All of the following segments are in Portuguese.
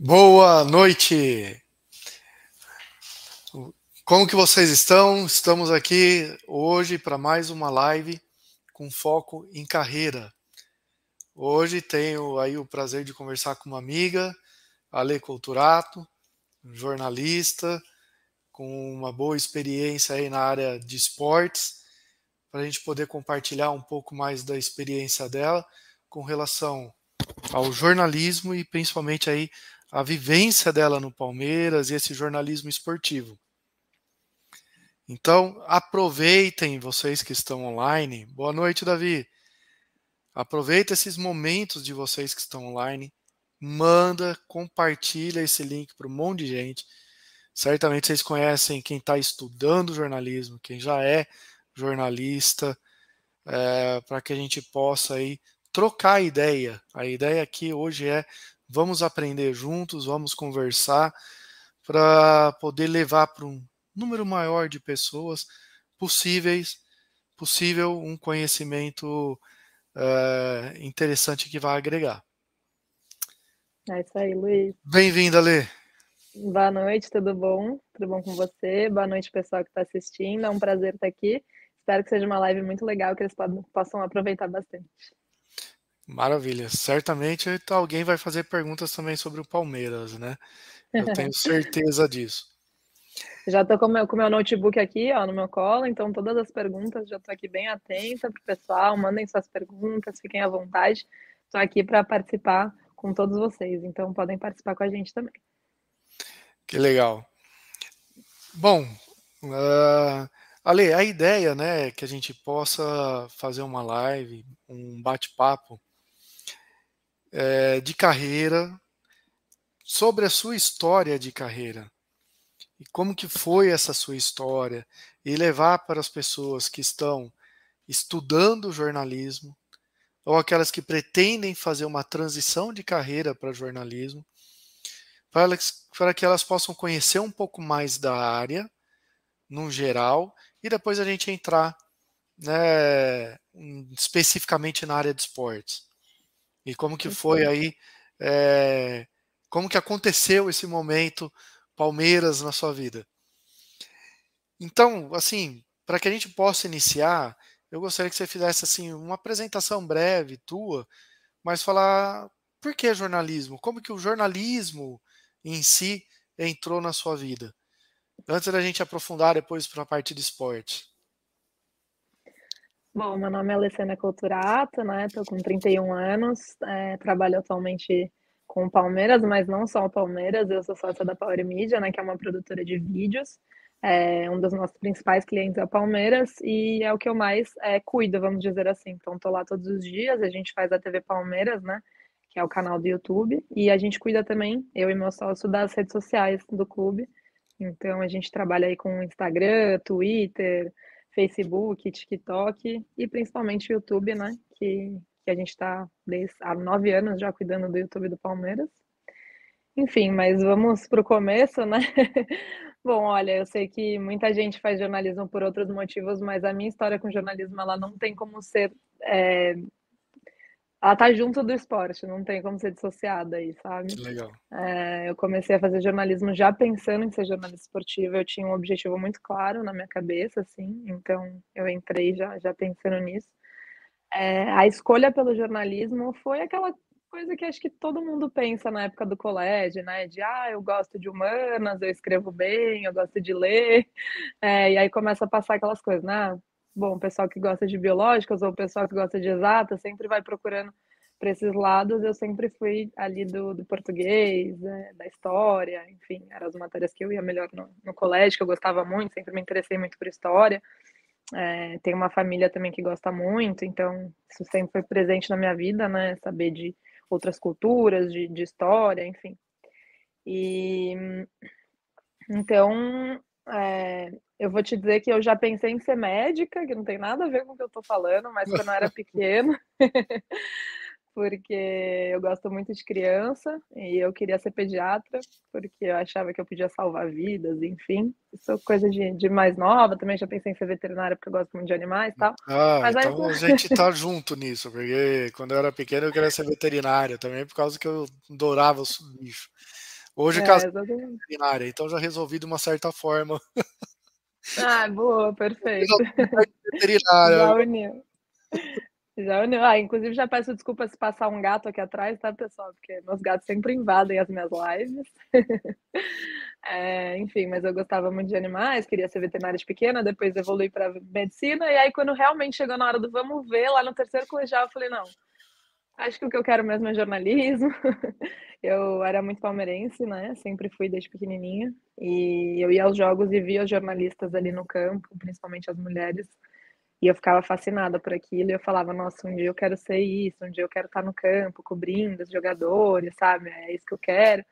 Boa noite. Como que vocês estão? Estamos aqui hoje para mais uma live com foco em carreira. Hoje tenho aí o prazer de conversar com uma amiga, Ale Culturato, jornalista, com uma boa experiência aí na área de esportes, para a gente poder compartilhar um pouco mais da experiência dela com relação ao jornalismo e principalmente aí a vivência dela no Palmeiras e esse jornalismo esportivo. Então, aproveitem vocês que estão online. Boa noite, Davi. Aproveita esses momentos de vocês que estão online. Manda, compartilha esse link para um monte de gente. Certamente vocês conhecem quem está estudando jornalismo, quem já é jornalista, é, para que a gente possa aí trocar ideia. A ideia aqui hoje é vamos aprender juntos, vamos conversar para poder levar para um número maior de pessoas possíveis, possível um conhecimento uh, interessante que vai agregar. É isso aí, Luiz. Bem-vinda, Lê. Boa noite, tudo bom? Tudo bom com você? Boa noite, pessoal que está assistindo. É um prazer estar aqui. Espero que seja uma live muito legal, que eles possam aproveitar bastante. Maravilha. Certamente alguém vai fazer perguntas também sobre o Palmeiras, né? Eu tenho certeza disso. Já estou com o com meu notebook aqui, ó, no meu colo, então todas as perguntas já estou aqui bem atenta para o pessoal. Mandem suas perguntas, fiquem à vontade. Estou aqui para participar com todos vocês, então podem participar com a gente também. Que legal. Bom, uh, Ale, a ideia né, é que a gente possa fazer uma live, um bate-papo é, de carreira, sobre a sua história de carreira e como que foi essa sua história e levar para as pessoas que estão estudando jornalismo ou aquelas que pretendem fazer uma transição de carreira para jornalismo, para, para que elas possam conhecer um pouco mais da área, no geral, e depois a gente entrar né, especificamente na área de esportes. E como que foi aí, é, como que aconteceu esse momento Palmeiras na sua vida? Então, assim, para que a gente possa iniciar, eu gostaria que você fizesse assim uma apresentação breve tua, mas falar por que jornalismo? Como que o jornalismo em si entrou na sua vida? Antes da gente aprofundar depois para a parte de esporte. Bom, meu nome é Alessandra Culturato, né? Estou com 31 anos, é, trabalho atualmente com o Palmeiras, mas não só o Palmeiras, eu sou sócia da Power Media, né? Que é uma produtora de vídeos. É, um dos nossos principais clientes é o Palmeiras e é o que eu mais é, cuido, vamos dizer assim. Então, estou lá todos os dias, a gente faz a TV Palmeiras, né? Que é o canal do YouTube, e a gente cuida também, eu e meu sócio, das redes sociais do clube. Então, a gente trabalha aí com Instagram, Twitter, Facebook, TikTok e principalmente YouTube, né? Que, que a gente está há nove anos já cuidando do YouTube do Palmeiras. Enfim, mas vamos para o começo, né? Bom, olha, eu sei que muita gente faz jornalismo por outros motivos, mas a minha história com jornalismo ela não tem como ser é, ela tá junto do esporte, não tem como ser dissociada aí, sabe? Legal. É, eu comecei a fazer jornalismo já pensando em ser jornalista esportivo, eu tinha um objetivo muito claro na minha cabeça, assim, então eu entrei já, já pensando nisso. É, a escolha pelo jornalismo foi aquela coisa que acho que todo mundo pensa na época do colégio, né? De ah, eu gosto de humanas, eu escrevo bem, eu gosto de ler, é, e aí começa a passar aquelas coisas, né? bom, o pessoal que gosta de biológicas ou o pessoal que gosta de exatas sempre vai procurando para esses lados. Eu sempre fui ali do, do português, né, da história, enfim, eram as matérias que eu ia melhor no, no colégio, que eu gostava muito, sempre me interessei muito por história. É, tenho uma família também que gosta muito, então isso sempre foi presente na minha vida, né? Saber de outras culturas, de, de história, enfim. E então é, eu vou te dizer que eu já pensei em ser médica, que não tem nada a ver com o que eu tô falando, mas quando eu era pequena. porque eu gosto muito de criança e eu queria ser pediatra, porque eu achava que eu podia salvar vidas, enfim. Isso é coisa de, de mais nova, também já pensei em ser veterinária porque eu gosto muito de animais e tal. Ah, Mas então aí... a gente tá junto nisso, porque quando eu era pequeno eu queria ser veterinária também, por causa que eu adorava os bichos. Hoje é, casei veterinária, então já resolvi de uma certa forma. Ah, boa, perfeito. Veterinária. Já uniu. Já uniu. Ah, inclusive já peço desculpa se passar um gato aqui atrás, tá, pessoal? Porque meus gatos sempre invadem as minhas lives. é, enfim, mas eu gostava muito de animais, queria ser veterinária de pequena, depois evolui para medicina, e aí quando realmente chegou na hora do vamos ver, lá no terceiro colegial, eu falei, não, acho que o que eu quero mesmo é jornalismo. eu era muito palmeirense, né? Sempre fui desde pequenininha. E eu ia aos jogos e via os jornalistas ali no campo, principalmente as mulheres e eu ficava fascinada por aquilo. E eu falava, nossa, um dia eu quero ser isso, um dia eu quero estar no campo, cobrindo os jogadores, sabe? É isso que eu quero.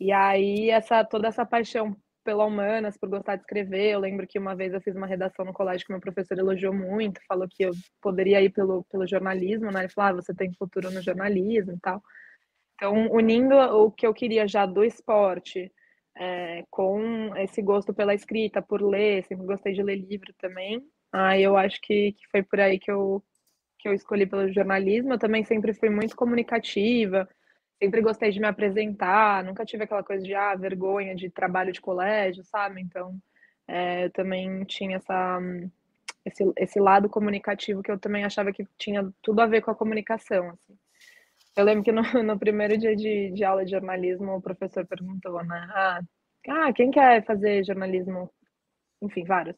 E aí, essa, toda essa paixão pela humanas, por gostar de escrever. Eu lembro que uma vez eu fiz uma redação no colégio que meu professor elogiou muito, falou que eu poderia ir pelo, pelo jornalismo, né? Ele falou, ah, você tem futuro no jornalismo e tal. Então, unindo o que eu queria já do esporte é, com esse gosto pela escrita, por ler, sempre gostei de ler livro também, Aí eu acho que, que foi por aí que eu, que eu escolhi pelo jornalismo. Eu também sempre fui muito comunicativa, sempre gostei de me apresentar, nunca tive aquela coisa de ah, vergonha de trabalho de colégio, sabe? Então, é, eu também tinha essa, esse, esse lado comunicativo que eu também achava que tinha tudo a ver com a comunicação. Assim. Eu lembro que no, no primeiro dia de, de aula de jornalismo, o professor perguntou, né? Ah, ah, quem quer fazer jornalismo? Enfim, vários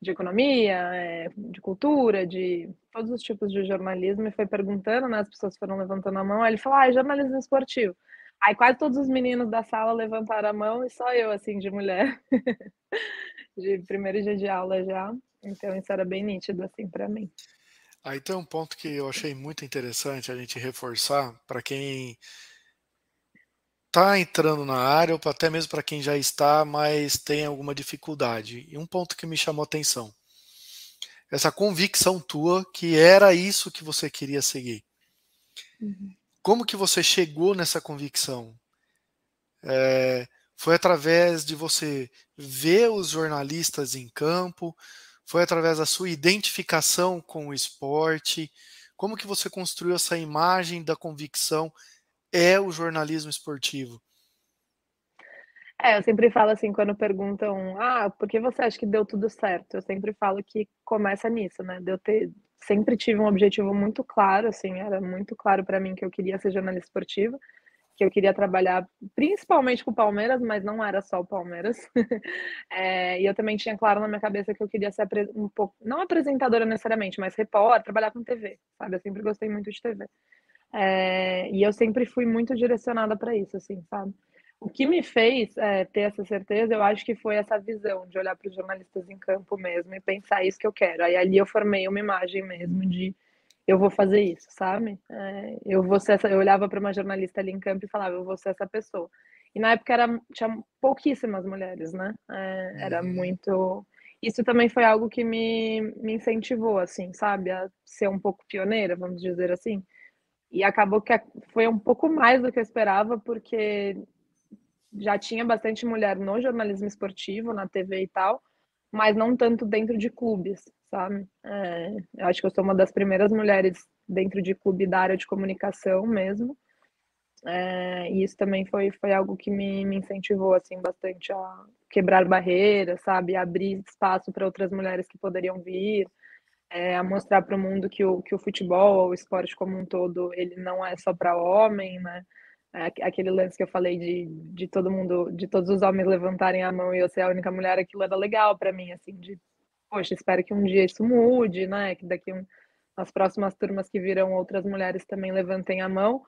de economia, é, de cultura, de todos os tipos de jornalismo, e foi perguntando, né? As pessoas foram levantando a mão, aí ele falou, ah, é jornalismo esportivo. Aí quase todos os meninos da sala levantaram a mão e só eu, assim, de mulher, de primeiro dia de aula já. Então isso era bem nítido, assim, para mim. Aí tem um ponto que eu achei muito interessante a gente reforçar para quem está entrando na área, ou até mesmo para quem já está, mas tem alguma dificuldade. E um ponto que me chamou a atenção: essa convicção tua que era isso que você queria seguir. Uhum. Como que você chegou nessa convicção? É, foi através de você ver os jornalistas em campo? Foi através da sua identificação com o esporte? Como que você construiu essa imagem da convicção é o jornalismo esportivo? É, eu sempre falo assim, quando perguntam, ah, por que você acha que deu tudo certo? Eu sempre falo que começa nisso, né? De eu ter, sempre tive um objetivo muito claro, assim, era muito claro para mim que eu queria ser jornalista esportiva, que eu queria trabalhar principalmente com o Palmeiras, mas não era só o Palmeiras. é, e eu também tinha claro na minha cabeça que eu queria ser um pouco, não apresentadora necessariamente, mas repórter, trabalhar com TV, sabe? Eu sempre gostei muito de TV. É, e eu sempre fui muito direcionada para isso, assim, sabe? O que me fez é, ter essa certeza, eu acho que foi essa visão de olhar para os jornalistas em campo mesmo e pensar isso que eu quero. Aí ali eu formei uma imagem mesmo de eu vou fazer isso, sabe? É, eu vou ser essa, eu olhava para uma jornalista ali em campo e falava, eu vou ser essa pessoa. E na época era, tinha pouquíssimas mulheres, né? É, era uhum. muito. Isso também foi algo que me, me incentivou, assim, sabe? A ser um pouco pioneira, vamos dizer assim. E acabou que foi um pouco mais do que eu esperava, porque já tinha bastante mulher no jornalismo esportivo, na TV e tal, mas não tanto dentro de clubes, sabe? É, eu acho que eu sou uma das primeiras mulheres dentro de clube da área de comunicação mesmo. É, e isso também foi, foi algo que me, me incentivou assim bastante a quebrar barreiras, sabe? Abrir espaço para outras mulheres que poderiam vir é, a mostrar para o mundo que o, que o futebol, o esporte como um todo, ele não é só para homem, né? É, aquele lance que eu falei de, de todo mundo, de todos os homens levantarem a mão e eu ser a única mulher, aquilo era legal para mim, assim, de, poxa, espero que um dia isso mude, né? Que daqui um, nas próximas turmas que virão outras mulheres também levantem a mão,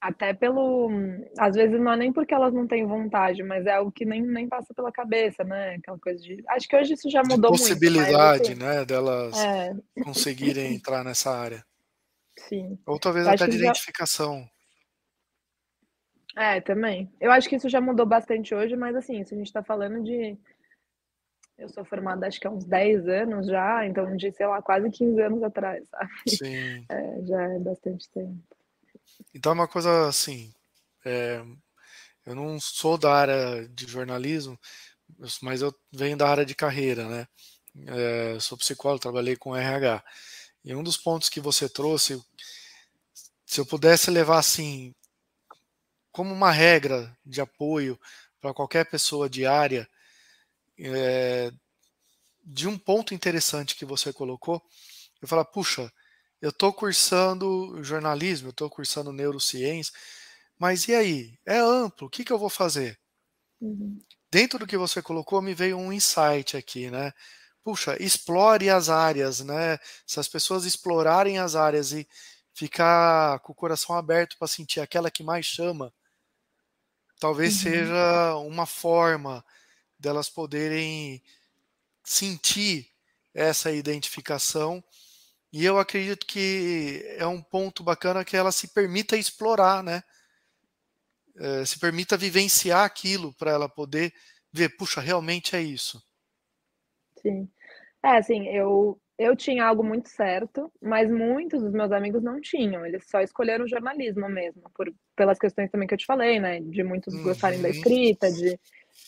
até pelo. Às vezes não é nem porque elas não têm vontade, mas é algo que nem, nem passa pela cabeça, né? Aquela coisa de. Acho que hoje isso já mudou de possibilidade, muito. Possibilidade, né? Delas é. conseguirem entrar nessa área. Sim. Ou talvez até de identificação. Já... É, também. Eu acho que isso já mudou bastante hoje, mas assim, isso a gente está falando de. Eu sou formada acho que há uns 10 anos já, então de, sei lá, quase 15 anos atrás, sabe? Sim. É, já é bastante tempo. Então é uma coisa assim, é, eu não sou da área de jornalismo, mas eu venho da área de carreira, né? É, sou psicólogo, trabalhei com RH. E um dos pontos que você trouxe, se eu pudesse levar assim, como uma regra de apoio para qualquer pessoa de área, é, de um ponto interessante que você colocou, eu falo, puxa, eu estou cursando jornalismo, eu estou cursando neurociência, mas e aí? É amplo, o que, que eu vou fazer? Uhum. Dentro do que você colocou, me veio um insight aqui, né? Puxa, explore as áreas, né? Se as pessoas explorarem as áreas e ficar com o coração aberto para sentir aquela que mais chama, talvez uhum. seja uma forma delas poderem sentir essa identificação. E eu acredito que é um ponto bacana que ela se permita explorar, né? É, se permita vivenciar aquilo para ela poder ver, puxa, realmente é isso. Sim. É, assim, eu, eu tinha algo muito certo, mas muitos dos meus amigos não tinham. Eles só escolheram jornalismo mesmo, por, pelas questões também que eu te falei, né? De muitos uhum. gostarem da uhum. escrita, de,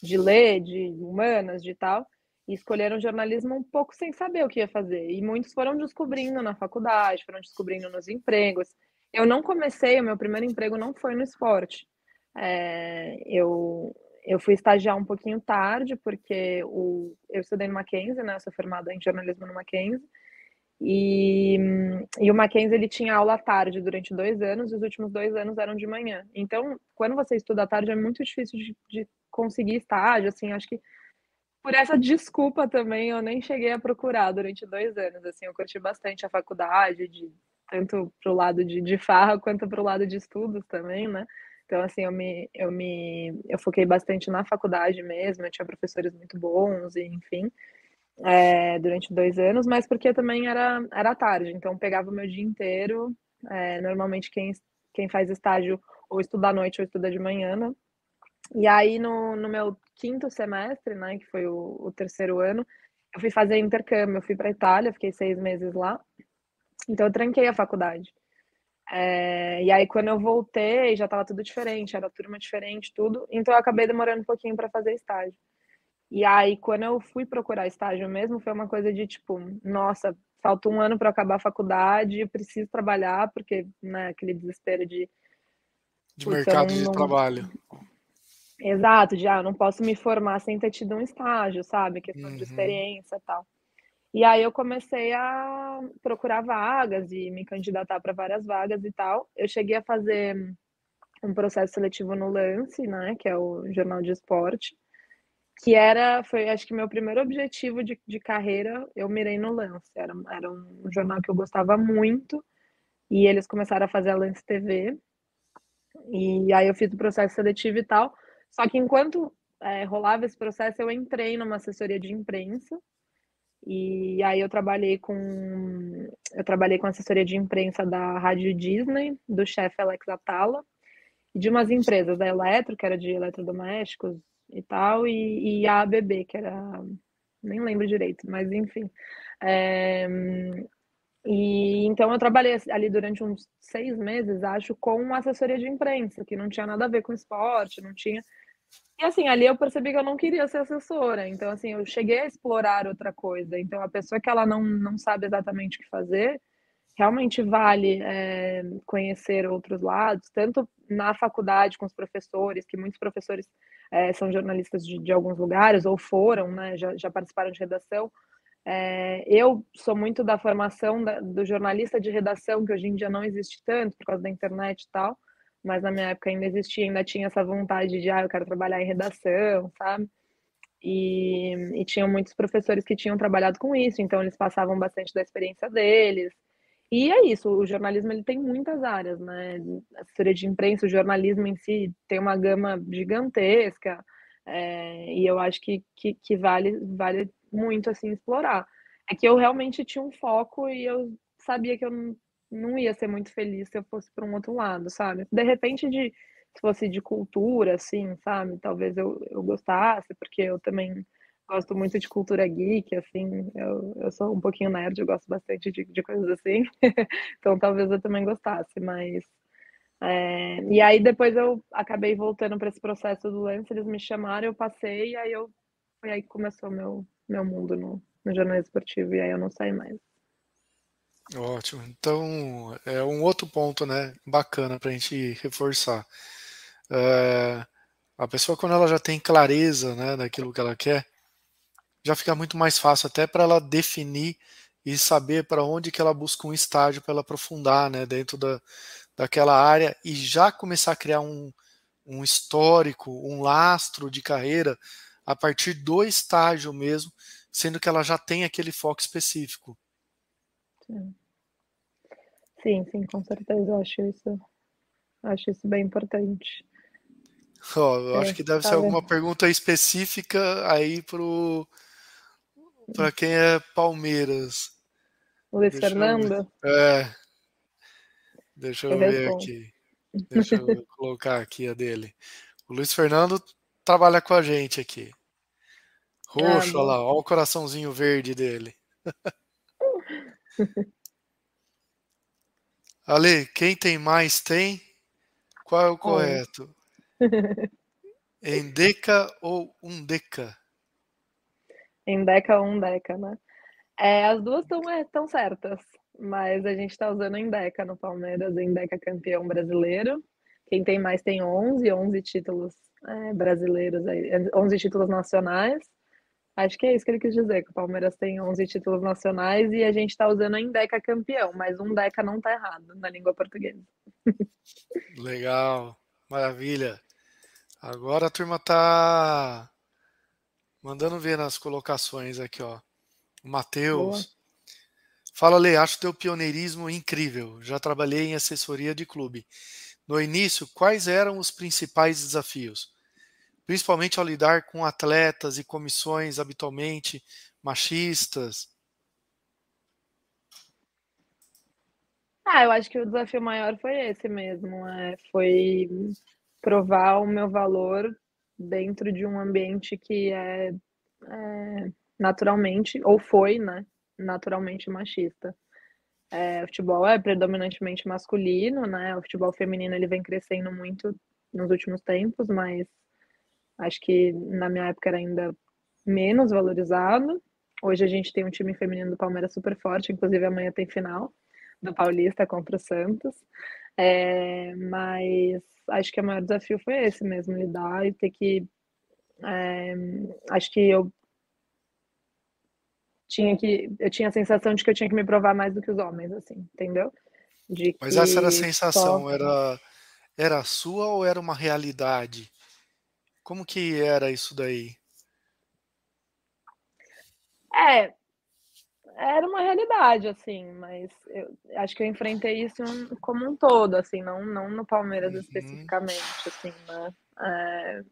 de ler, de humanas, de tal. E escolheram jornalismo um pouco sem saber o que ia fazer. E muitos foram descobrindo na faculdade, foram descobrindo nos empregos. Eu não comecei, o meu primeiro emprego não foi no esporte. É, eu, eu fui estagiar um pouquinho tarde, porque o, eu estudei no Mackenzie, né? Eu sou formada em jornalismo no Mackenzie. E, e o Mackenzie ele tinha aula à tarde durante dois anos, e os últimos dois anos eram de manhã. Então, quando você estuda à tarde, é muito difícil de, de conseguir estágio, assim, acho que por essa desculpa também eu nem cheguei a procurar durante dois anos, assim, eu curti bastante a faculdade, de, tanto pro lado de, de farra quanto pro lado de estudos também, né? Então, assim, eu me, eu me, eu foquei bastante na faculdade mesmo, eu tinha professores muito bons, e enfim, é, durante dois anos, mas porque também era, era tarde, então pegava o meu dia inteiro, é, normalmente quem, quem faz estágio ou estuda à noite ou estuda de manhã, né? E aí, no, no meu quinto semestre, né, que foi o, o terceiro ano, eu fui fazer intercâmbio, eu fui para Itália, fiquei seis meses lá, então eu tranquei a faculdade. É, e aí, quando eu voltei, já estava tudo diferente, era turma diferente, tudo. Então, eu acabei demorando um pouquinho para fazer estágio. E aí, quando eu fui procurar estágio mesmo, foi uma coisa de tipo, nossa, falta um ano para acabar a faculdade, eu preciso trabalhar, porque, né, aquele desespero de. De mercado não, de trabalho. Exato, de ah, não posso me formar sem ter tido um estágio, sabe? Questão uhum. de experiência e tal. E aí eu comecei a procurar vagas e me candidatar para várias vagas e tal. Eu cheguei a fazer um processo seletivo no Lance, né, que é o jornal de esporte, que era, foi acho que meu primeiro objetivo de, de carreira, eu mirei no Lance. Era, era um jornal que eu gostava muito e eles começaram a fazer a Lance TV. E aí eu fiz o processo seletivo e tal. Só que enquanto é, rolava esse processo, eu entrei numa assessoria de imprensa e aí eu trabalhei com eu trabalhei com assessoria de imprensa da Rádio Disney, do chefe Alex Atala, e de umas empresas da Eletro, que era de eletrodomésticos e tal, e, e a ABB, que era nem lembro direito, mas enfim. É, e então eu trabalhei ali durante uns seis meses, acho, com assessoria de imprensa, que não tinha nada a ver com esporte, não tinha e assim, ali eu percebi que eu não queria ser assessora. Então, assim, eu cheguei a explorar outra coisa. Então, a pessoa que ela não, não sabe exatamente o que fazer, realmente vale é, conhecer outros lados, tanto na faculdade com os professores, que muitos professores é, são jornalistas de, de, alguns lugares, ou foram, né, já, já participaram de redação. É, eu sou muito da formação da, do jornalista de redação, que hoje em dia não existe tanto, por causa da internet e tal mas na minha época ainda existia, ainda tinha essa vontade de, ah, eu quero trabalhar em redação, sabe? E, e tinham muitos professores que tinham trabalhado com isso, então eles passavam bastante da experiência deles. E é isso, o jornalismo ele tem muitas áreas, né? A assessoria de imprensa, o jornalismo em si tem uma gama gigantesca, é, e eu acho que, que, que, vale, vale muito assim explorar. É que eu realmente tinha um foco e eu sabia que eu não ia ser muito feliz se eu fosse para um outro lado, sabe? De repente, de, se fosse de cultura, assim, sabe? Talvez eu, eu gostasse, porque eu também gosto muito de cultura geek, assim, eu, eu sou um pouquinho nerd, eu gosto bastante de, de coisas assim, então talvez eu também gostasse, mas É, e aí depois eu acabei voltando para esse processo do lance, eles me chamaram, eu passei, e aí eu foi aí que começou meu meu mundo no, no jornalismo esportivo e aí eu não saí mais. Ótimo. Então é um outro ponto, né, bacana para a gente reforçar. É, a pessoa quando ela já tem clareza, né, daquilo que ela quer, já fica muito mais fácil até para ela definir e saber para onde que ela busca um estágio para ela aprofundar, né, dentro da, daquela área e já começar a criar um, um histórico, um lastro de carreira a partir do estágio mesmo, sendo que ela já tem aquele foco específico. Sim, sim, sim com certeza, eu acho isso, acho isso bem importante. Oh, eu é, acho que deve tá ser alguma pergunta específica aí pro para quem é Palmeiras. Luiz Deixa Fernando? Eu... É. Deixa eu, eu ver respondo. aqui. Deixa eu colocar aqui a dele. O Luiz Fernando trabalha com a gente aqui. Roxo, ah, olha lá, olha o coraçãozinho verde dele. Ale, quem tem mais tem? Qual é o correto? Endeca ou undeca? Endeca ou undeca, né? É, as duas estão é, tão certas, mas a gente está usando Endeca no Palmeiras, Endeca campeão brasileiro. Quem tem mais tem 11, 11 títulos é, brasileiros, 11 títulos nacionais. Acho que é isso que ele quis dizer, que o Palmeiras tem 11 títulos nacionais e a gente está usando a Indeca campeão, mas um Deca não está errado na língua portuguesa. Legal, maravilha. Agora a turma tá mandando ver nas colocações aqui, ó. O Matheus. Fala, Lê, acho teu pioneirismo incrível. Já trabalhei em assessoria de clube. No início, quais eram os principais desafios? Principalmente ao lidar com atletas e comissões habitualmente machistas? Ah, eu acho que o desafio maior foi esse mesmo, é, foi provar o meu valor dentro de um ambiente que é, é naturalmente, ou foi, né, naturalmente machista. É, o futebol é predominantemente masculino, né? O futebol feminino ele vem crescendo muito nos últimos tempos, mas Acho que na minha época era ainda menos valorizado. Hoje a gente tem um time feminino do Palmeiras super forte, inclusive amanhã tem final do Paulista contra o Santos. É, mas acho que o maior desafio foi esse mesmo, lidar e ter que. É, acho que eu tinha que. Eu tinha a sensação de que eu tinha que me provar mais do que os homens, assim, entendeu? De mas essa era a sensação, só... era, era sua ou era uma realidade? Como que era isso daí? É, era uma realidade, assim, mas eu acho que eu enfrentei isso como um todo, assim, não, não no Palmeiras uhum. especificamente, assim, né? É,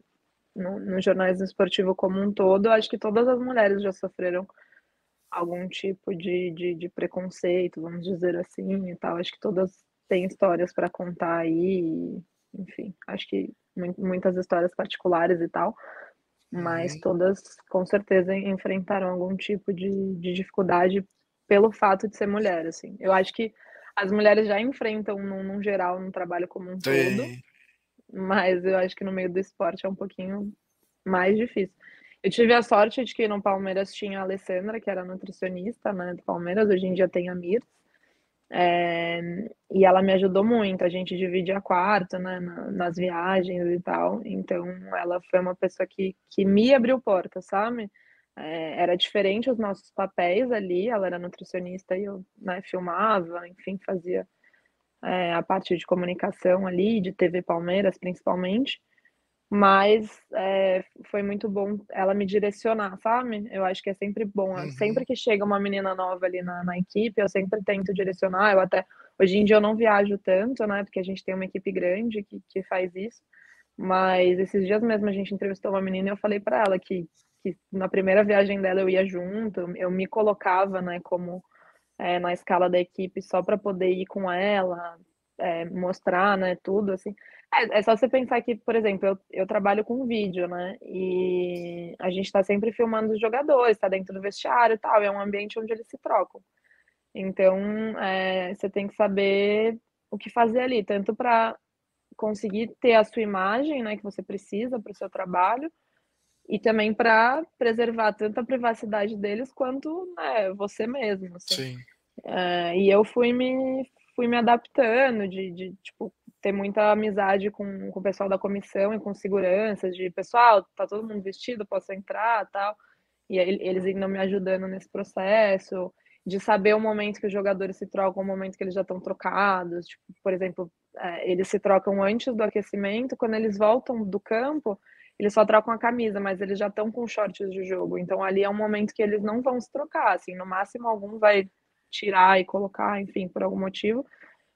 no, no jornalismo esportivo como um todo, acho que todas as mulheres já sofreram algum tipo de, de, de preconceito, vamos dizer assim, e tal. Acho que todas têm histórias para contar aí, enfim, acho que muitas histórias particulares e tal, mas uhum. todas com certeza enfrentaram algum tipo de, de dificuldade pelo fato de ser mulher, assim. Eu acho que as mulheres já enfrentam, num, num geral, no trabalho como um Sim. todo, mas eu acho que no meio do esporte é um pouquinho mais difícil. Eu tive a sorte de que no Palmeiras tinha a Alessandra, que era nutricionista, né, do Palmeiras, hoje em dia tem a Mir, é, e ela me ajudou muito, a gente divide a quarta, né, nas viagens e tal. Então, ela foi uma pessoa que, que me abriu porta, sabe? É, era diferente os nossos papéis ali, ela era nutricionista e eu né, filmava, enfim, fazia é, a parte de comunicação ali, de TV Palmeiras principalmente mas é, foi muito bom ela me direcionar, sabe? Eu acho que é sempre bom, uhum. sempre que chega uma menina nova ali na, na, equipe, eu sempre tento direcionar. Eu até hoje em dia eu não viajo tanto, né? Porque a gente tem uma equipe grande que, que faz isso. Mas esses dias mesmo a gente entrevistou uma menina e eu falei para ela que, que na primeira viagem dela eu ia junto, eu me colocava, né, como é, na escala da equipe só para poder ir com ela, é, mostrar, né, tudo assim. É, é, só você pensar que, por exemplo, eu, eu trabalho com vídeo, né? E a gente está sempre filmando os jogadores, está dentro do vestiário e tal, é um ambiente onde eles se trocam. Então, é, você tem que saber o que fazer ali, tanto para conseguir ter a sua imagem, né, que você precisa para o seu trabalho, e também para preservar tanto a privacidade deles quanto né, você mesmo. Assim. Sim. Uh, e eu fui me, fui me adaptando de, de tipo, ter muita amizade com, com o pessoal da comissão e com seguranças, de pessoal, tá todo mundo vestido, posso entrar tal. E eles ainda me ajudando nesse processo, de saber o momento que os jogadores se trocam, o momento que eles já estão trocados. Tipo, por exemplo, é, eles se trocam antes do aquecimento, quando eles voltam do campo, eles só trocam a camisa, mas eles já estão com shorts de jogo. Então ali é um momento que eles não vão se trocar, assim, no máximo algum vai tirar e colocar, enfim, por algum motivo.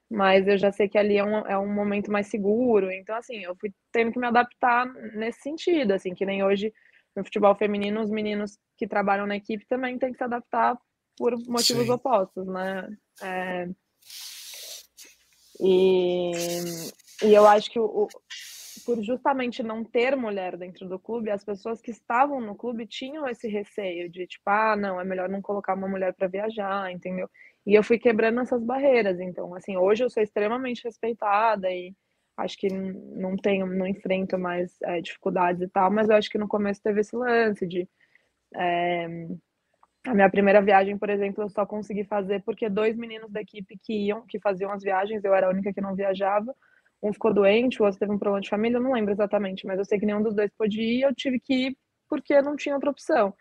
Mas eu já sei que ali é um, é um momento mais seguro. Então, assim, eu fui tendo que me adaptar nesse sentido, assim, que nem hoje no futebol feminino, os meninos que trabalham na equipe também têm que se adaptar por motivos Sim. opostos, né? É... E, e eu acho que o, por justamente não ter mulher dentro do clube, as pessoas que estavam no clube tinham esse receio de tipo, ah, não, é melhor não colocar uma mulher para viajar, entendeu? E eu fui quebrando essas barreiras. Então, assim, hoje eu sou extremamente respeitada e acho que não tenho, não enfrento mais é, dificuldades e tal, mas eu acho que no começo teve esse lance de é, a minha primeira viagem, por exemplo, eu só consegui fazer porque dois meninos da equipe que iam, que faziam as viagens, eu era a única que não viajava, um ficou doente, o outro teve um problema de família, eu não lembro exatamente, mas eu sei que nenhum dos dois podia ir, eu tive que ir porque não tinha outra opção.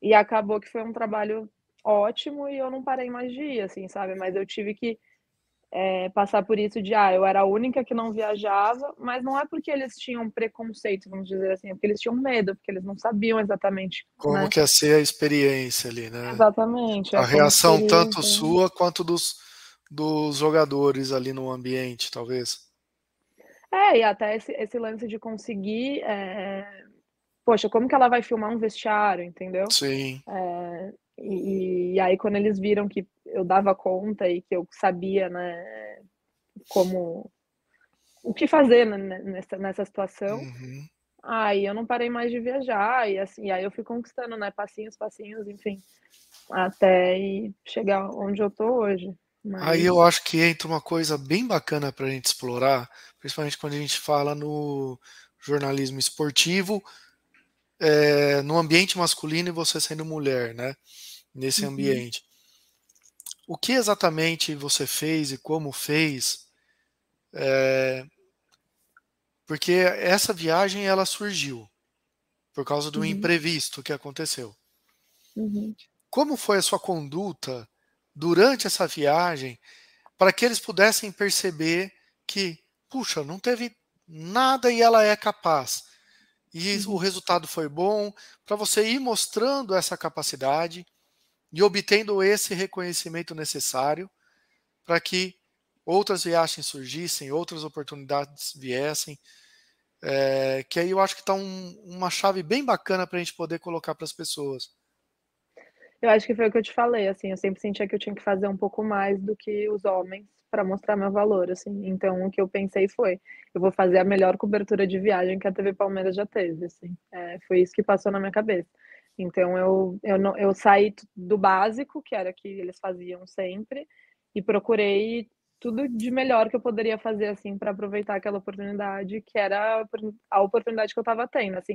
E acabou que foi um trabalho ótimo e eu não parei mais de ir, assim, sabe? Mas eu tive que é, passar por isso de, ah, eu era a única que não viajava, mas não é porque eles tinham preconceito, vamos dizer assim, é porque eles tinham medo, porque eles não sabiam exatamente como né? que ia ser a experiência ali, né? Exatamente. A, a reação tanto sua quanto dos, dos jogadores ali no ambiente, talvez. É, e até esse, esse lance de conseguir. É... Poxa, como que ela vai filmar um vestiário, entendeu? Sim. É... E, e, aí, quando eles viram que eu dava conta e que eu sabia, né, como. o que fazer nessa, nessa situação, uhum. aí eu não parei mais de viajar. E assim, e aí eu fui conquistando, né, passinhos, passinhos, enfim, até chegar onde eu tô hoje. Mas... Aí eu acho que entra uma coisa bem bacana para a gente explorar, principalmente quando a gente fala no jornalismo esportivo, é, no ambiente masculino e você sendo mulher, né? Nesse uhum. ambiente. O que exatamente você fez e como fez? É, porque essa viagem ela surgiu por causa do uhum. imprevisto que aconteceu. Uhum. Como foi a sua conduta durante essa viagem para que eles pudessem perceber que, puxa, não teve nada e ela é capaz. E uhum. o resultado foi bom, para você ir mostrando essa capacidade e obtendo esse reconhecimento necessário para que outras viagens surgissem, outras oportunidades viessem. É, que aí eu acho que está um, uma chave bem bacana para a gente poder colocar para as pessoas. Eu acho que foi o que eu te falei, assim, eu sempre sentia que eu tinha que fazer um pouco mais do que os homens para mostrar meu valor, assim. Então, o que eu pensei foi, eu vou fazer a melhor cobertura de viagem que a TV Palmeiras já teve, assim. É, foi isso que passou na minha cabeça. Então, eu, eu, não, eu saí do básico, que era que eles faziam sempre, e procurei tudo de melhor que eu poderia fazer, assim, para aproveitar aquela oportunidade, que era a oportunidade que eu estava tendo, assim.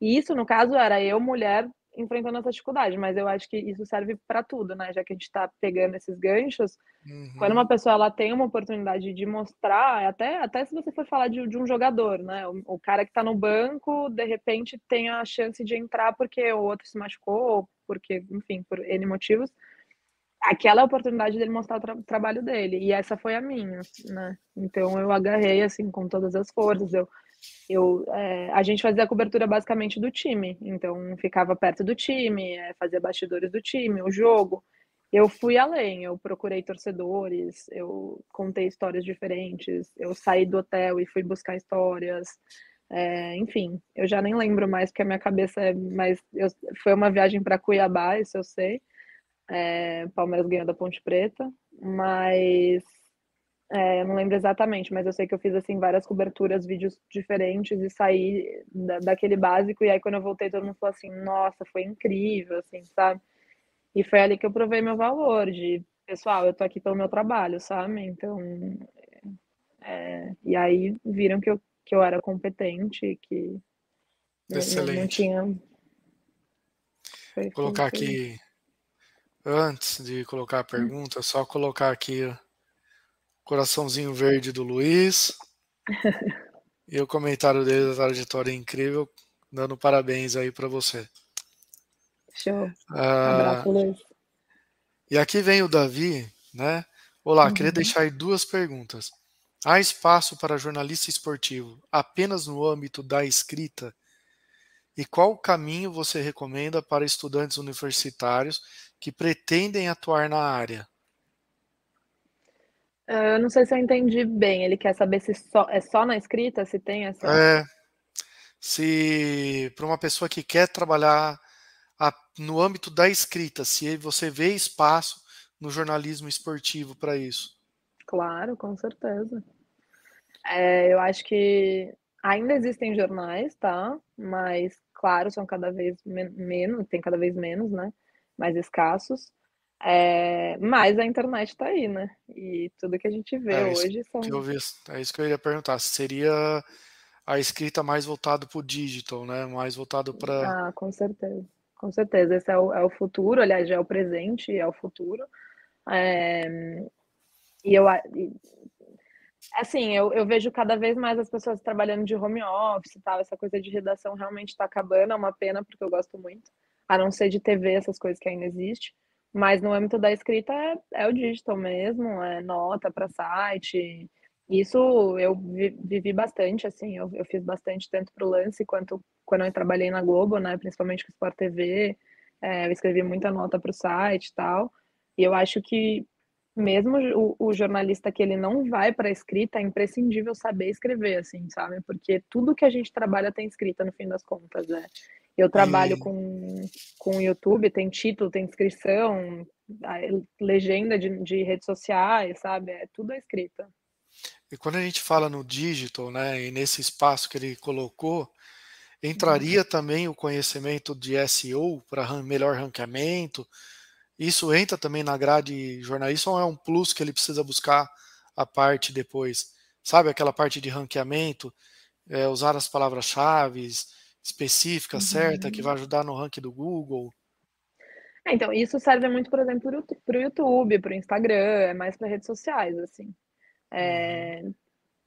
E isso, no caso, era eu, mulher, enfrentando essa dificuldade, mas eu acho que isso serve para tudo, né? Já que a gente está pegando esses ganchos, uhum. quando uma pessoa ela tem uma oportunidade de mostrar, até, até se você for falar de, de um jogador, né? O, o cara que está no banco, de repente tem a chance de entrar porque o outro se machucou, porque, enfim, por N motivos. Aquela é a oportunidade dele mostrar o tra trabalho dele, e essa foi a minha, né? Então eu agarrei assim com todas as forças. Eu eu, é, a gente fazia a cobertura basicamente do time, então ficava perto do time, é, fazia bastidores do time, o jogo. Eu fui além, eu procurei torcedores, eu contei histórias diferentes, eu saí do hotel e fui buscar histórias. É, enfim, eu já nem lembro mais porque a minha cabeça é mais. Eu, foi uma viagem para Cuiabá, isso eu sei. É, Palmeiras ganhou da Ponte Preta, mas é, eu não lembro exatamente, mas eu sei que eu fiz assim várias coberturas, vídeos diferentes e saí da, daquele básico. E aí quando eu voltei, todo mundo falou assim: "Nossa, foi incrível", assim, sabe? E foi ali que eu provei meu valor de, pessoal, eu tô aqui pelo meu trabalho, sabe? Então, É, e aí viram que eu, que eu era competente, que Excelente. não tinha. Vou colocar aqui, antes de colocar a pergunta, só colocar aqui coraçãozinho verde do Luiz. e o comentário dele da trajetória incrível, dando parabéns aí para você. Show. Ah, Abraço, Luiz. E aqui vem o Davi, né? Olá, uhum. queria deixar aí duas perguntas. Há espaço para jornalista esportivo apenas no âmbito da escrita? E qual caminho você recomenda para estudantes universitários que pretendem atuar na área? Eu não sei se eu entendi bem. Ele quer saber se só, é só na escrita, se tem essa. É. Se para uma pessoa que quer trabalhar a, no âmbito da escrita, se você vê espaço no jornalismo esportivo para isso. Claro, com certeza. É, eu acho que ainda existem jornais, tá? Mas, claro, são cada vez men menos, tem cada vez menos, né? Mais escassos. É, mas a internet está aí, né? E tudo que a gente vê é hoje são. Que eu vi, é isso que eu ia perguntar. Seria a escrita mais voltada para o digital, né? Mais voltado para. Ah, com certeza. Com certeza. Esse é o, é o futuro, aliás, já é o presente, é o futuro. É, e eu. Assim, eu, eu vejo cada vez mais as pessoas trabalhando de home office e tal. Essa coisa de redação realmente está acabando. É uma pena, porque eu gosto muito. A não ser de TV, essas coisas que ainda existe. Mas no âmbito da escrita é, é o digital mesmo, é nota para site. Isso eu vivi bastante, assim, eu, eu fiz bastante tanto para o lance quanto quando eu trabalhei na Globo, né, principalmente com Sport TV, é, eu escrevi muita nota para o site e tal. E eu acho que mesmo o, o jornalista que ele não vai para escrita, é imprescindível saber escrever, assim, sabe? Porque tudo que a gente trabalha tem escrita no fim das contas, né? Eu trabalho com, com YouTube, tem título, tem inscrição, legenda de, de redes sociais, sabe? É tudo a escrita. E quando a gente fala no digital, né, e nesse espaço que ele colocou, entraria uhum. também o conhecimento de SEO para melhor ranqueamento? Isso entra também na grade jornalista ou é um plus que ele precisa buscar a parte depois? Sabe aquela parte de ranqueamento, é, usar as palavras-chave, específica, uhum. certa, que vai ajudar no ranking do Google? É, então, isso serve muito, por exemplo, para o YouTube, para o Instagram, é mais para redes sociais, assim. É, uhum.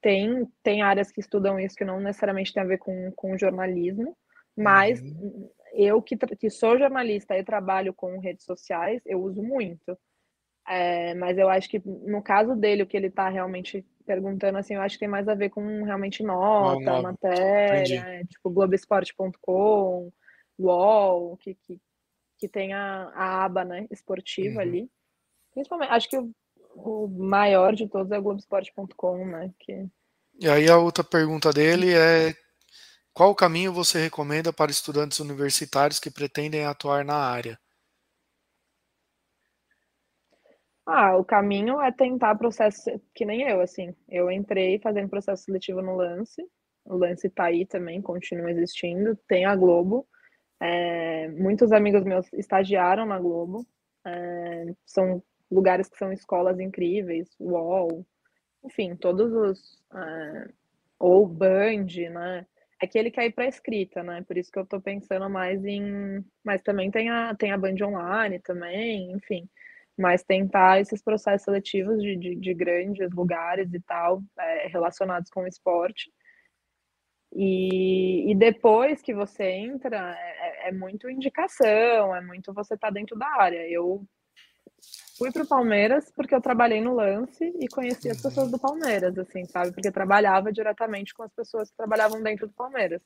tem, tem áreas que estudam isso que não necessariamente tem a ver com, com jornalismo, mas uhum. Eu que, que sou jornalista e trabalho com redes sociais, eu uso muito. É, mas eu acho que no caso dele, o que ele está realmente perguntando, assim, eu acho que tem mais a ver com realmente nota, oh, matéria, é, tipo Globoesporte.com, UOL, que, que, que tem a, a aba né, esportiva uhum. ali. Principalmente, acho que o, o maior de todos é o Globoesporte.com, né? Que... E aí a outra pergunta dele é qual caminho você recomenda para estudantes universitários que pretendem atuar na área? Ah, o caminho é tentar processo, que nem eu, assim. Eu entrei fazendo processo seletivo no Lance. O Lance tá aí também, continua existindo. Tem a Globo. É, muitos amigos meus estagiaram na Globo. É, são lugares que são escolas incríveis, UOL, enfim, todos os. É, ou Band, né? É que ele quer ir para escrita, né? Por isso que eu tô pensando mais em. Mas também tem a, tem a Band Online também, enfim mas tentar esses processos seletivos de, de, de grandes lugares e tal, é, relacionados com o esporte. E, e, depois que você entra, é, é, muito indicação, é muito você tá dentro da área. Eu fui para o Palmeiras porque eu trabalhei no lance e conheci as pessoas do Palmeiras, assim, sabe? Porque trabalhava diretamente com as pessoas que trabalhavam dentro do Palmeiras.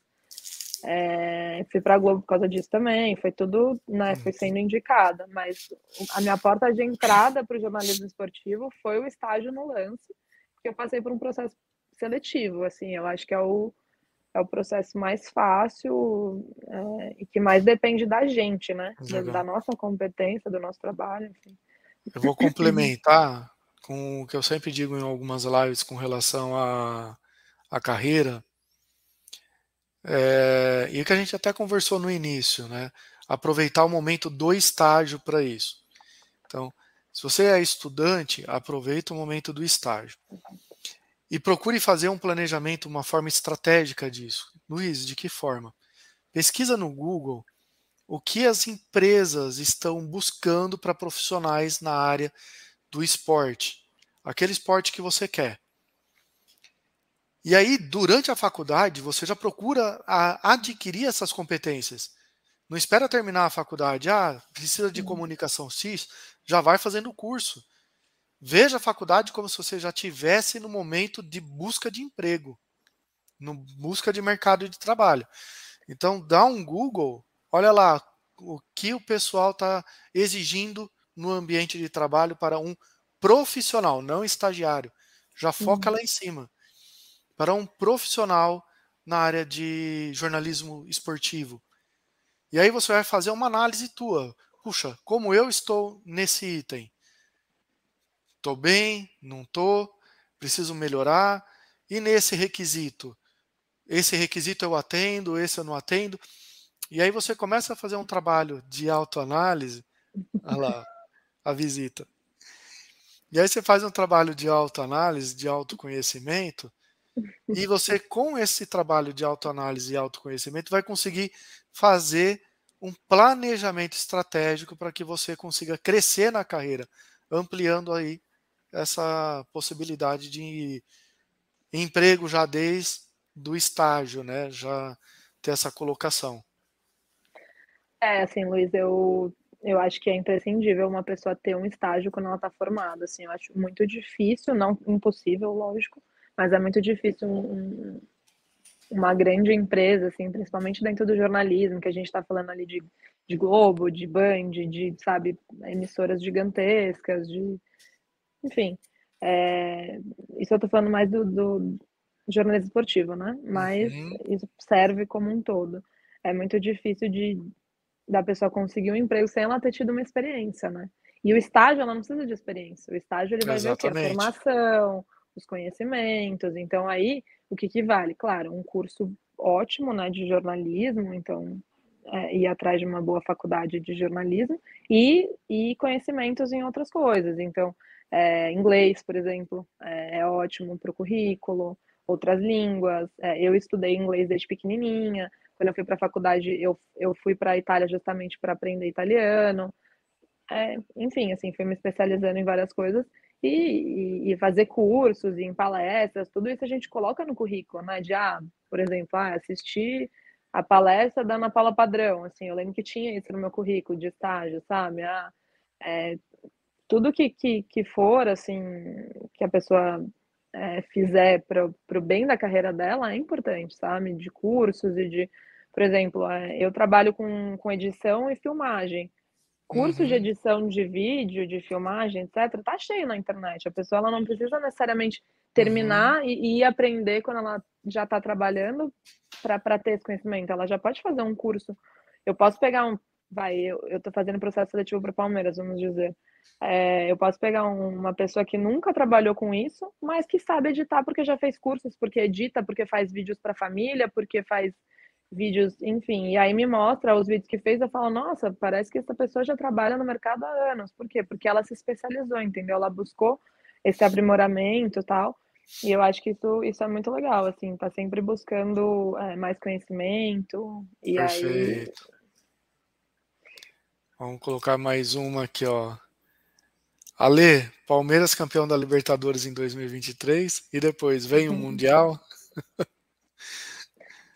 É, fui para a Globo por causa disso também, foi tudo, né, foi sendo indicada, mas a minha porta de entrada para o jornalismo esportivo foi o estágio no lance, que eu passei por um processo seletivo, assim, eu acho que é o, é o processo mais fácil é, e que mais depende da gente, né, da, da, nossa competência, do nosso trabalho, enfim. Eu vou complementar com o que eu sempre digo em algumas lives com relação à, à carreira, é, e que a gente até conversou no início, né? Aproveitar o momento do estágio para isso. Então, se você é estudante, aproveita o momento do estágio. e procure fazer um planejamento, uma forma estratégica disso. Luiz, de que forma? Pesquisa no Google o que as empresas estão buscando para profissionais na área do esporte, aquele esporte que você quer. E aí, durante a faculdade, você já procura adquirir essas competências. Não espera terminar a faculdade, ah, precisa de uhum. comunicação X, já vai fazendo o curso. Veja a faculdade como se você já tivesse no momento de busca de emprego, no busca de mercado de trabalho. Então, dá um Google, olha lá o que o pessoal está exigindo no ambiente de trabalho para um profissional, não estagiário. Já foca uhum. lá em cima. Para um profissional na área de jornalismo esportivo. E aí você vai fazer uma análise tua. Puxa, como eu estou nesse item? Estou bem? Não estou? Preciso melhorar? E nesse requisito? Esse requisito eu atendo, esse eu não atendo. E aí você começa a fazer um trabalho de autoanálise. Olha lá, a visita. E aí você faz um trabalho de autoanálise, de autoconhecimento, e você, com esse trabalho de autoanálise e autoconhecimento, vai conseguir fazer um planejamento estratégico para que você consiga crescer na carreira, ampliando aí essa possibilidade de emprego já desde do estágio, né? Já ter essa colocação. É, assim, Luiz, eu, eu acho que é imprescindível uma pessoa ter um estágio quando ela está formada, assim, eu acho muito difícil, não impossível, lógico, mas é muito difícil um, uma grande empresa, assim, principalmente dentro do jornalismo, que a gente está falando ali de, de Globo, de Band, de, sabe, emissoras gigantescas, de enfim, é, isso eu estou falando mais do, do, jornalismo esportivo, né? Mas uhum. isso serve como um todo. É muito difícil de da pessoa conseguir um emprego sem ela ter tido uma experiência, né? E o estágio, ela não precisa de experiência. O estágio, ele vai Exatamente. ver o? A formação, os conhecimentos. Então, aí, o que, que vale? Claro, um curso ótimo, né, de jornalismo, então, é, ir atrás de uma boa faculdade de jornalismo e, e conhecimentos em outras coisas. Então, é, inglês, por exemplo, é, é ótimo para o currículo, outras línguas. É, eu estudei inglês desde pequenininha. Quando eu fui para a faculdade, eu, eu fui para a Itália justamente para aprender italiano. É, enfim, assim, fui me especializando em várias coisas e, e, fazer cursos e em palestras, tudo isso a gente coloca no currículo, né? De, ah, por exemplo, ah, assistir a palestra da Ana Paula Padrão, assim, eu lembro que tinha isso no meu currículo de estágio, sabe? Ah, é, tudo que, que, que for, assim, que a pessoa é, fizer para o bem da carreira dela é importante, sabe? De cursos e de, por exemplo, é, eu trabalho com, com edição e filmagem. Curso uhum. de edição de vídeo, de filmagem, etc., tá cheio na internet. A pessoa ela não precisa necessariamente terminar uhum. e, e, aprender quando ela já está trabalhando para ter esse conhecimento. Ela já pode fazer um curso. Eu posso pegar um. Vai, eu estou fazendo processo seletivo para Palmeiras, vamos dizer. É, eu posso pegar um, uma pessoa que nunca trabalhou com isso, mas que sabe editar porque já fez cursos, porque edita, porque faz vídeos para família, porque faz vídeos, enfim. E aí me mostra os vídeos que fez, eu falo, nossa, parece que essa pessoa já trabalha no mercado há anos. Por quê? Porque ela se especializou, entendeu? Ela buscou esse aprimoramento e tal. E eu acho que isso, isso é muito legal, assim, tá sempre buscando é, mais conhecimento. E Perfeito. aí. Vamos colocar mais uma aqui, ó. Ale, Palmeiras campeão da Libertadores em 2023 e depois vem o Mundial.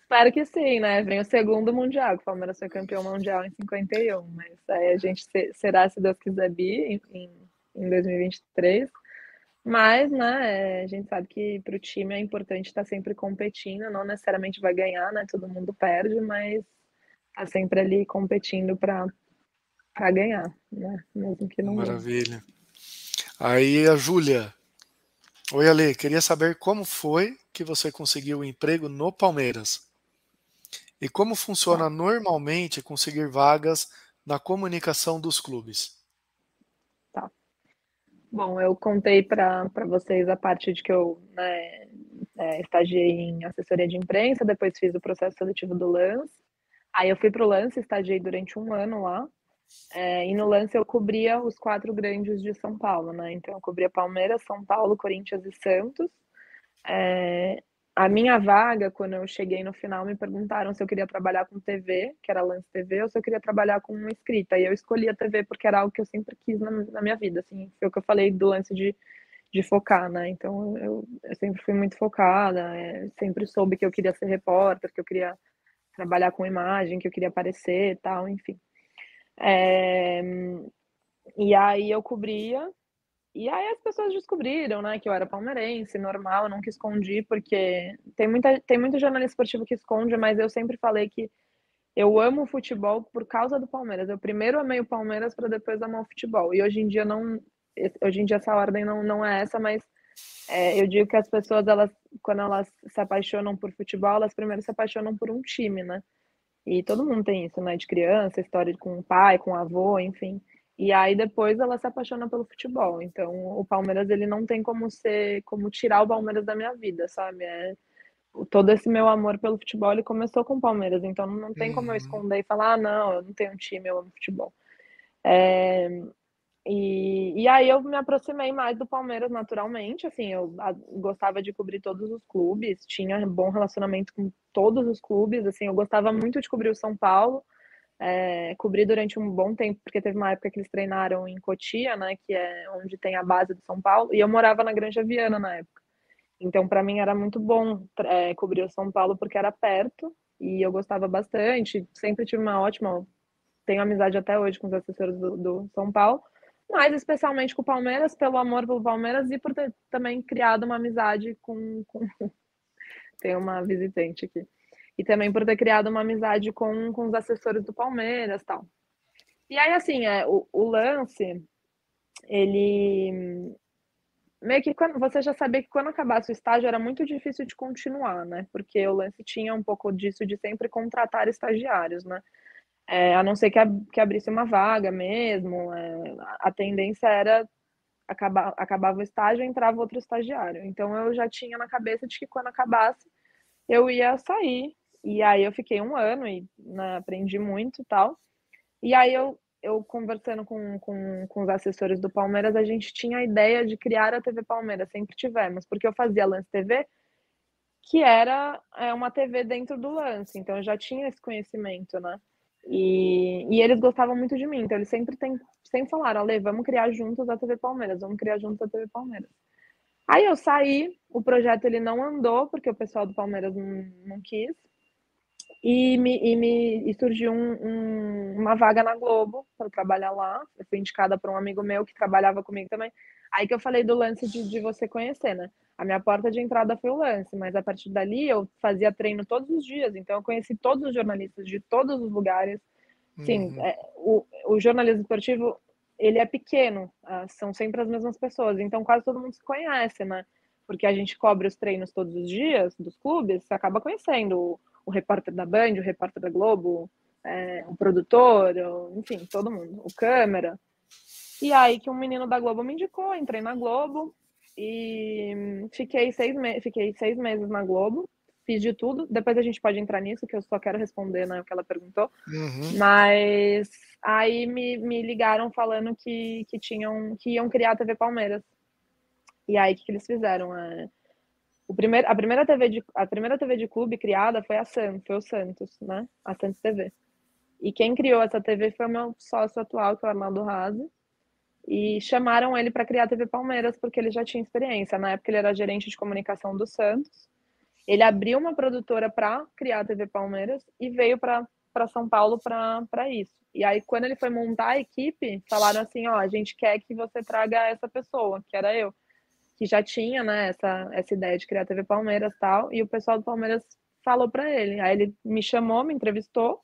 Espero que sim, né? Vem o segundo Mundial, que o Palmeiras foi campeão mundial em 51, mas aí a gente será, se Deus quiser, bi em, em 2023. Mas, né, a gente sabe que para o time é importante estar sempre competindo, não necessariamente vai ganhar, né? Todo mundo perde, mas tá sempre ali competindo para ganhar, né? Mesmo que não Maravilha. Aí a Júlia. Oi, Ale, queria saber como foi que você conseguiu o emprego no Palmeiras. E como funciona normalmente conseguir vagas na comunicação dos clubes? Tá. Bom, eu contei para vocês a parte de que eu né, é, estagiei em assessoria de imprensa, depois fiz o processo seletivo do Lance. Aí eu fui para o Lance, estagiei durante um ano lá. É, e no lance eu cobria os quatro grandes de São Paulo, né? Então eu cobria Palmeiras, São Paulo, Corinthians e Santos. É, a minha vaga, quando eu cheguei no final, me perguntaram se eu queria trabalhar com TV, que era lance TV, ou se eu queria trabalhar com escrita. E eu escolhi a TV porque era algo que eu sempre quis na, na minha vida, assim, foi o que eu falei do lance de, de focar, né? Então eu, eu sempre fui muito focada, é, sempre soube que eu queria ser repórter, que eu queria trabalhar com imagem, que eu queria aparecer e tal, enfim. É, e aí eu cobria e aí as pessoas descobriram, né, que eu era palmeirense, normal, eu nunca escondi, porque tem, muita, tem muito jornalista esportivo que esconde, mas eu sempre falei que eu amo o futebol por causa do Palmeiras. Eu primeiro amei o Palmeiras para depois amar o futebol. E hoje em dia não, hoje em dia essa ordem não, não é essa, mas é, eu digo que as pessoas, elas, quando elas se apaixonam por futebol, elas primeiro se apaixonam por um time, né? E todo mundo tem isso, né? De criança, história com o pai, com o avô, enfim. E aí depois ela se apaixona pelo futebol. Então o Palmeiras ele não tem como ser, como tirar o Palmeiras da minha vida, sabe? É, todo esse meu amor pelo futebol ele começou com o Palmeiras. Então não tem como eu uhum. esconder e falar, ah, não, eu não tenho um time, eu amo futebol. É, e, e aí eu me aproximei mais do Palmeiras naturalmente, assim, eu gostava de cobrir todos os clubes, tinha bom relacionamento com todos os clubes, assim, eu gostava muito de cobrir o São Paulo, é, cobri durante um bom tempo, porque teve uma época que eles treinaram em Cotia, né, que é onde tem a base do São Paulo, e eu morava na Granja Viana na época. Então, para mim era muito bom é, cobrir o São Paulo porque era perto e eu gostava bastante. Sempre tive uma ótima, tenho amizade até hoje com os assessores do, do São Paulo, mas especialmente com o Palmeiras, pelo amor pelo Palmeiras e por ter também criado uma amizade com, com... tem uma visitante aqui e também por ter criado uma amizade com, com os assessores do Palmeiras tal. E aí, assim, é, o, o lance, ele meio que quando, você já sabia que quando acabasse o estágio era muito difícil de continuar, né? Porque o lance tinha um pouco disso de sempre contratar estagiários, né? É, a não ser que, ab, que abrisse uma vaga mesmo, é, a tendência era acabar, acabava o estágio entrava outro estagiário. Então eu já tinha na cabeça de que quando acabasse eu ia sair e aí eu fiquei um ano e né, aprendi muito e tal. E aí eu, eu conversando com, com, com os assessores do Palmeiras, a gente tinha a ideia de criar a TV Palmeiras, sempre tivemos, porque eu fazia Lance TV, que era é, uma TV dentro do lance, então eu já tinha esse conhecimento, né? E, e eles gostavam muito de mim, então eles sempre, tem, sempre falaram, Ale, vamos criar juntos a TV Palmeiras, vamos criar juntos a TV Palmeiras. Aí eu saí, o projeto ele não andou, porque o pessoal do Palmeiras não, não quis, e me, e me e surgiu um, um, uma vaga na Globo para trabalhar lá. Eu fui indicada por um amigo meu que trabalhava comigo também. Aí que eu falei do lance de, de você conhecer, né? A minha porta de entrada foi o lance, mas a partir dali eu fazia treino todos os dias, então eu conheci todos os jornalistas de todos os lugares. Sim, uhum. é, o, o jornalismo esportivo ele é pequeno, ah, são sempre as mesmas pessoas, então quase todo mundo se conhece, né? Porque a gente cobre os treinos todos os dias dos clubes, você acaba conhecendo o repórter da Band, o repórter da Globo, é, o produtor, enfim, todo mundo, o câmera. E aí que um menino da Globo me indicou, entrei na Globo e fiquei seis, me fiquei seis meses na Globo, fiz de tudo. Depois a gente pode entrar nisso, que eu só quero responder né, o que ela perguntou. Uhum. Mas aí me, me ligaram falando que, que tinham que iam criar a TV Palmeiras. E aí o que, que eles fizeram? É, o primeiro, a, primeira TV de, a primeira TV de clube criada foi a Santos, foi o Santos, né? A Santos TV. E quem criou essa TV foi o meu sócio atual, que é o Arnaldo Razi. E chamaram ele para criar a TV Palmeiras, porque ele já tinha experiência. Na época, ele era gerente de comunicação do Santos. Ele abriu uma produtora para criar a TV Palmeiras e veio para São Paulo para isso. E aí, quando ele foi montar a equipe, falaram assim: ó, a gente quer que você traga essa pessoa, que era eu que já tinha, né, essa, essa ideia de criar a TV Palmeiras e tal, e o pessoal do Palmeiras falou para ele. Aí ele me chamou, me entrevistou,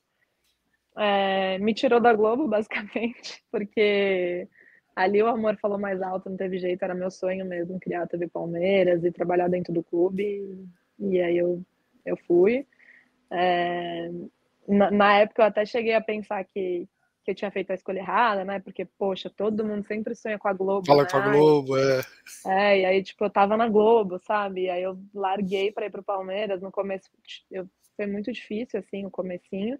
é, me tirou da Globo, basicamente, porque ali o amor falou mais alto, não teve jeito, era meu sonho mesmo criar a TV Palmeiras e trabalhar dentro do clube, e, aí eu, eu fui. É, na, na, época eu até cheguei a pensar que, que eu tinha feito a escolha errada, né? Porque, poxa, todo mundo sempre sonha com a Globo. Fala né? com a Globo, é. É, e aí, tipo, eu tava na Globo, sabe? Aí eu larguei para ir pro Palmeiras. No começo, eu, foi muito difícil, assim, o comecinho.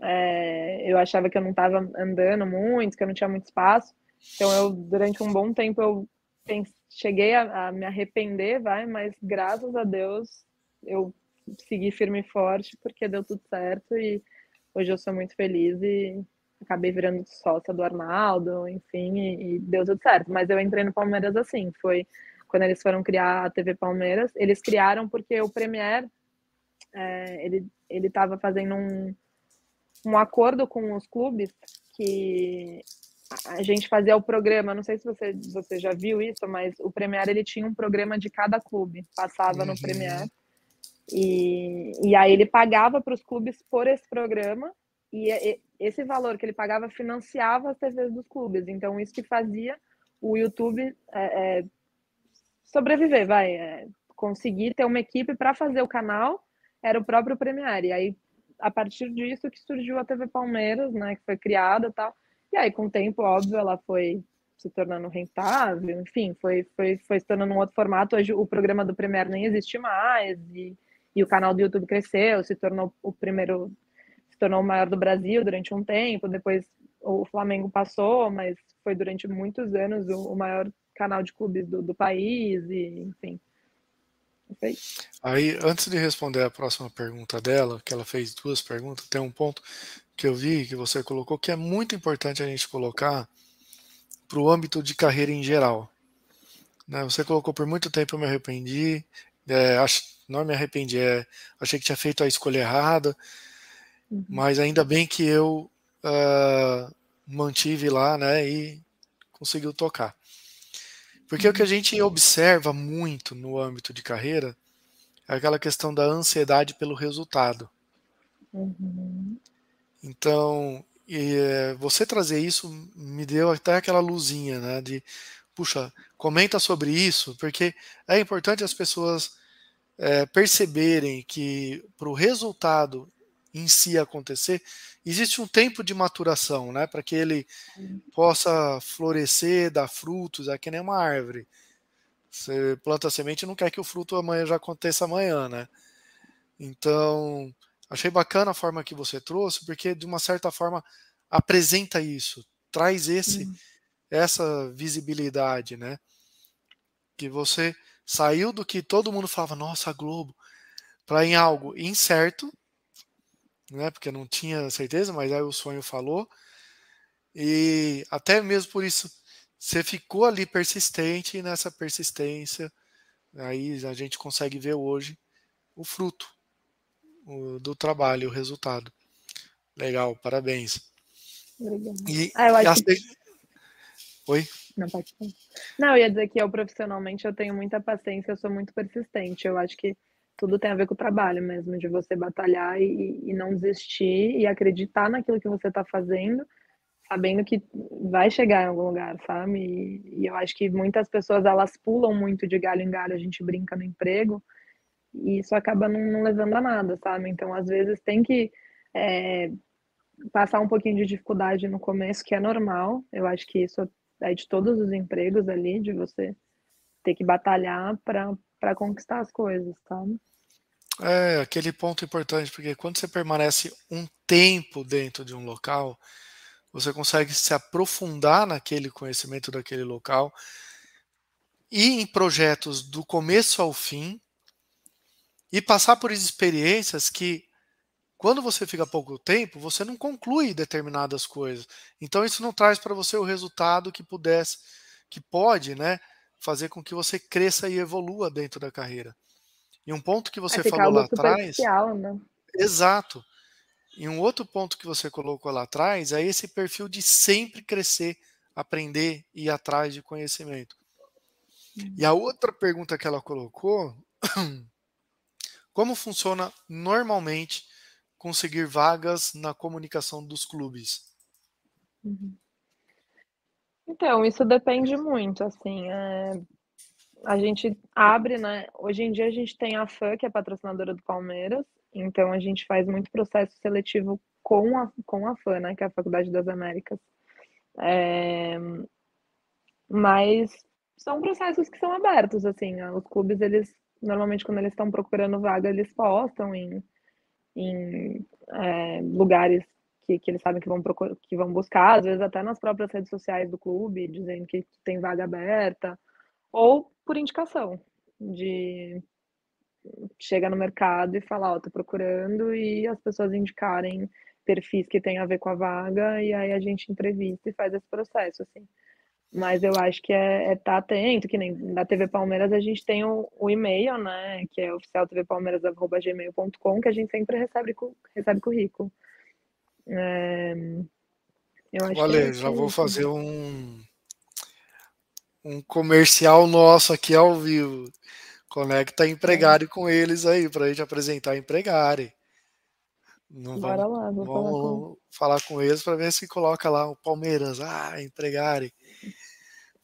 É, eu achava que eu não tava andando muito, que eu não tinha muito espaço. Então, eu, durante um bom tempo, eu cheguei a, a me arrepender, vai, mas graças a Deus eu segui firme e forte porque deu tudo certo e hoje eu sou muito feliz e acabei virando sócia do Arnaldo, enfim, e, e, deu tudo certo. Mas eu entrei no Palmeiras assim, foi quando eles foram criar a TV Palmeiras, eles criaram porque o Premier, é, ele ele estava fazendo um, um acordo com os clubes que a gente fazia o programa, não sei se você, você já viu isso, mas o Premier ele tinha um programa de cada clube, passava uhum. no Premier. E, e aí ele pagava para os clubes por esse programa e, esse valor que ele pagava financiava as TVs dos clubes. Então isso que fazia o YouTube é, é, sobreviver, vai, é, conseguir ter uma equipe para fazer o canal era o próprio Premier. E aí a partir disso que surgiu a TV Palmeiras, né, que foi criada e tal. E aí, com o tempo, óbvio, ela foi se tornando rentável, enfim, foi, foi, foi se tornando um outro formato. Hoje o programa do Premier nem existe mais, e, e o canal do YouTube cresceu, se tornou o primeiro, tornou o maior do Brasil durante um tempo, depois o Flamengo passou, mas foi durante muitos anos o, o maior canal de clubes do, do país, e enfim. Aí, antes de responder a próxima pergunta dela, que ela fez duas perguntas, tem um ponto que eu vi que você colocou que é muito importante a gente colocar para o âmbito de carreira em geral. Né? Você colocou por muito tempo eu me arrependi, é, não me arrependi, é, achei que tinha feito a escolha errada, uhum. mas ainda bem que eu uh, mantive lá né, e conseguiu tocar. Porque o que a uhum. gente observa muito no âmbito de carreira é aquela questão da ansiedade pelo resultado. Uhum. Então, e, é, você trazer isso me deu até aquela luzinha, né? De, puxa, comenta sobre isso, porque é importante as pessoas é, perceberem que para o resultado em si acontecer, existe um tempo de maturação, né? Para que ele possa florescer, dar frutos, é que nem uma árvore. Você planta a semente e não quer que o fruto amanhã já aconteça amanhã, né? Então, Achei bacana a forma que você trouxe, porque de uma certa forma apresenta isso, traz esse uhum. essa visibilidade, né? Que você saiu do que todo mundo falava, nossa, Globo, para em algo incerto, né? Porque não tinha certeza, mas aí o sonho falou. E até mesmo por isso você ficou ali persistente e nessa persistência aí a gente consegue ver hoje o fruto o, do trabalho, o resultado. Legal, parabéns. Obrigada. E, ah, eu acho que... Oi? Não, pode Não, eu ia dizer que eu profissionalmente eu tenho muita paciência, eu sou muito persistente. Eu acho que tudo tem a ver com o trabalho mesmo, de você batalhar e, e não desistir e acreditar naquilo que você está fazendo, sabendo que vai chegar em algum lugar, sabe? E, e, eu acho que muitas pessoas elas pulam muito de galho em galho, a gente brinca no emprego, e isso acaba não, não levando a nada, sabe? Então, às vezes, tem que é, passar um pouquinho de dificuldade no começo, que é normal. Eu acho que isso é de todos os empregos ali, de você ter que batalhar para conquistar as coisas, sabe? É, aquele ponto importante, porque quando você permanece um tempo dentro de um local, você consegue se aprofundar naquele conhecimento daquele local e em projetos do começo ao fim, e passar por experiências que, quando você fica pouco tempo, você não conclui determinadas coisas. Então isso não traz para você o resultado que pudesse, que pode, né, fazer com que você cresça e evolua dentro da carreira. E um ponto que você falou lá atrás, né? exato. E um outro ponto que você colocou lá atrás é esse perfil de sempre crescer, aprender e ir atrás de conhecimento. E a outra pergunta que ela colocou Como funciona normalmente conseguir vagas na comunicação dos clubes? Uhum. Então, isso depende muito, assim, é... a gente abre, né, hoje em dia a gente tem a FAN, que é patrocinadora do Palmeiras, então a gente faz muito processo seletivo com a, com a FAN, né, que é a Faculdade das Américas, é... mas são processos que são abertos, assim, os clubes, eles normalmente quando eles estão procurando vaga, eles postam em, em é, lugares que, que, eles sabem que vão, procurar, que vão buscar, às vezes até nas próprias redes sociais do clube, dizendo que tem vaga aberta. Ou por indicação, de chega no mercado e fala: "Ó, tô procurando", e as pessoas indicarem perfis que têm a ver com a vaga, e aí a gente entrevista e faz esse processo, assim. Mas eu acho que é é estar atento, que nem na TV Palmeiras a gente tem o o e-mail, né, que é oficialtvpalmeiras@gmail.com, que a gente sempre recebe recebe currículo. Eh, eu acho que é Olha, isso já vou fazer um um comercial nosso aqui ao vivo. Conecta a É. Empregare com eles aí, pra gente apresentar a Empregare. Não vamos Bora lá, vou falar com vamos falar com eles pra ver se coloca lá o Palmeiras, ah, Empregare.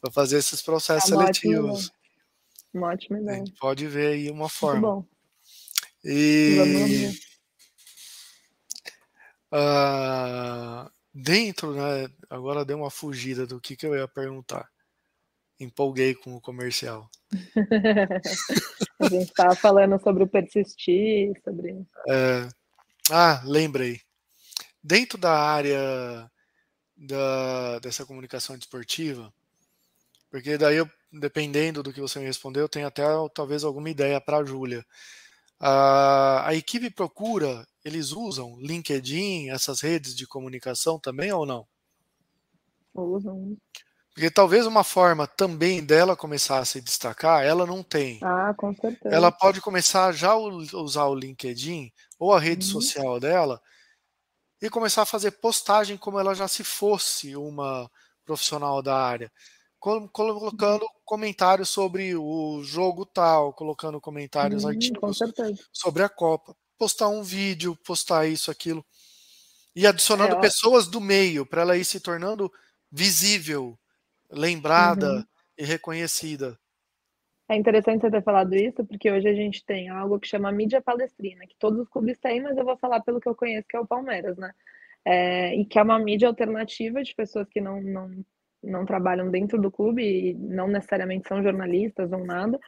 Pra fazer esses É processos uma ótima ideia. seletivos. Uma ótima A ideia. gente pode ver aí uma Muito forma. bom. Vamos E hã, dentro, né, agora deu uma fugida do que que eu ia perguntar. Empolguei com o comercial. A gente estava falando sobre o persistir, sobre É. Ah, lembrei. Dentro da área da dessa comunicação desportiva, porque daí eu dependendo do que você me respondeu, eu tenho até talvez alguma ideia Júlia. A a equipe procura, eles usam LinkedIn, essas redes de comunicação também ou não? Usam. Porque talvez uma forma também dela começar a se destacar, ela não tem. Ah, com certeza. Ela pode começar já u usar o LinkedIn ou a rede Uhum. social dela e começar a fazer postagem como ela já se fosse uma profissional da área. Colo Uhum. colocando comentários sobre o jogo tal, colocando comentários, Hum, com artigos sobre a Copa. Postar um vídeo, postar isso, aquilo. E É, adicionando ó pessoas do meio, pra ela ir se tornando visível, lembrada Uhum. e reconhecida. É interessante você ter falado isso, porque hoje a gente tem algo que chama mídia palestrina, que todos os clubes têm, mas eu vou falar pelo que eu conheço, que é o Palmeiras, né. Eh, e que é uma mídia alternativa de pessoas que não não não trabalham dentro do clube e não necessariamente são jornalistas ou nada